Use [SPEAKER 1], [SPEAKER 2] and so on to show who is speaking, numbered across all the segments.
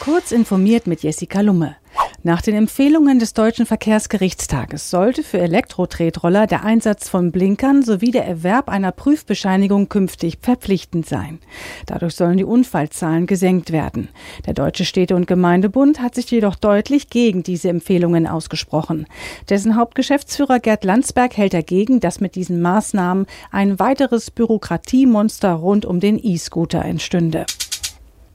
[SPEAKER 1] Kurz informiert mit Jessica Lumme. Nach den Empfehlungen des Deutschen Verkehrsgerichtstages sollte für Elektro-Tretroller der Einsatz von Blinkern sowie der Erwerb einer Prüfbescheinigung künftig verpflichtend sein. Dadurch sollen die Unfallzahlen gesenkt werden. Der Deutsche Städte- und Gemeindebund hat sich jedoch deutlich gegen diese Empfehlungen ausgesprochen. Dessen Hauptgeschäftsführer Gerd Landsberg hält dagegen, dass mit diesen Maßnahmen ein weiteres Bürokratiemonster rund um den E-Scooter entstünde.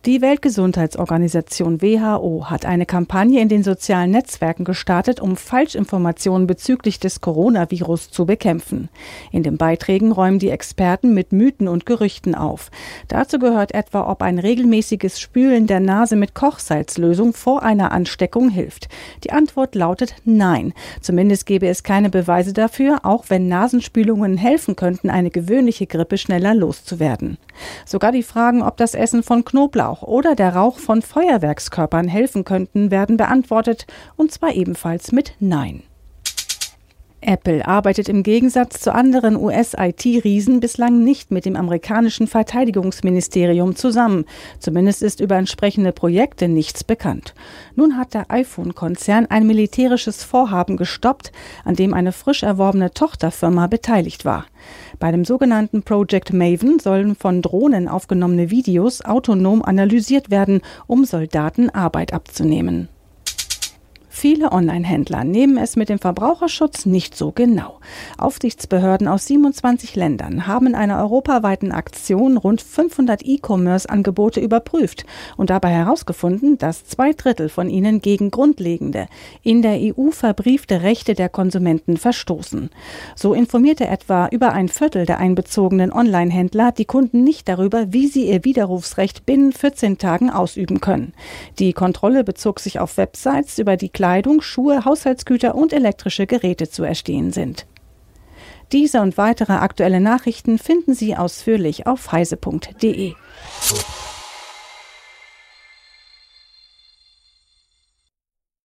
[SPEAKER 1] Die Weltgesundheitsorganisation WHO hat eine Kampagne in den sozialen Netzwerken gestartet, um Falschinformationen bezüglich des Coronavirus zu bekämpfen. In den Beiträgen räumen die Experten mit Mythen und Gerüchten auf. Dazu gehört etwa, ob ein regelmäßiges Spülen der Nase mit Kochsalzlösung vor einer Ansteckung hilft. Die Antwort lautet Nein. Zumindest gäbe es keine Beweise dafür, auch wenn Nasenspülungen helfen könnten, eine gewöhnliche Grippe schneller loszuwerden. Sogar die Fragen, ob das Essen von Knoblauch Knoblauch oder der Rauch von Feuerwerkskörpern helfen könnten, werden beantwortet, und zwar ebenfalls mit Nein. Apple arbeitet im Gegensatz zu anderen US-IT-Riesen bislang nicht mit dem amerikanischen Verteidigungsministerium zusammen. Zumindest ist über entsprechende Projekte nichts bekannt. Nun hat der iPhone-Konzern ein militärisches Vorhaben gestoppt, an dem eine frisch erworbene Tochterfirma beteiligt war. Bei dem sogenannten Project Maven sollen von Drohnen aufgenommene Videos autonom analysiert werden, um Soldaten Arbeit abzunehmen. Viele Online-Händler nehmen es mit dem Verbraucherschutz nicht so genau. Aufsichtsbehörden aus 27 Ländern haben in einer europaweiten Aktion rund 500 E-Commerce-Angebote überprüft und dabei herausgefunden, dass zwei Drittel von ihnen gegen grundlegende, in der EU verbriefte Rechte der Konsumenten verstoßen. So informierte etwa über ein Viertel der einbezogenen Online-Händler die Kunden nicht darüber, wie sie ihr Widerrufsrecht binnen 14 Tagen ausüben können. Die Kontrolle bezog sich auf Websites, über die Kleidung, Schuhe, Haushaltsgüter und elektrische Geräte zu erstehen sind. Diese und weitere aktuelle Nachrichten finden Sie ausführlich auf heise.de.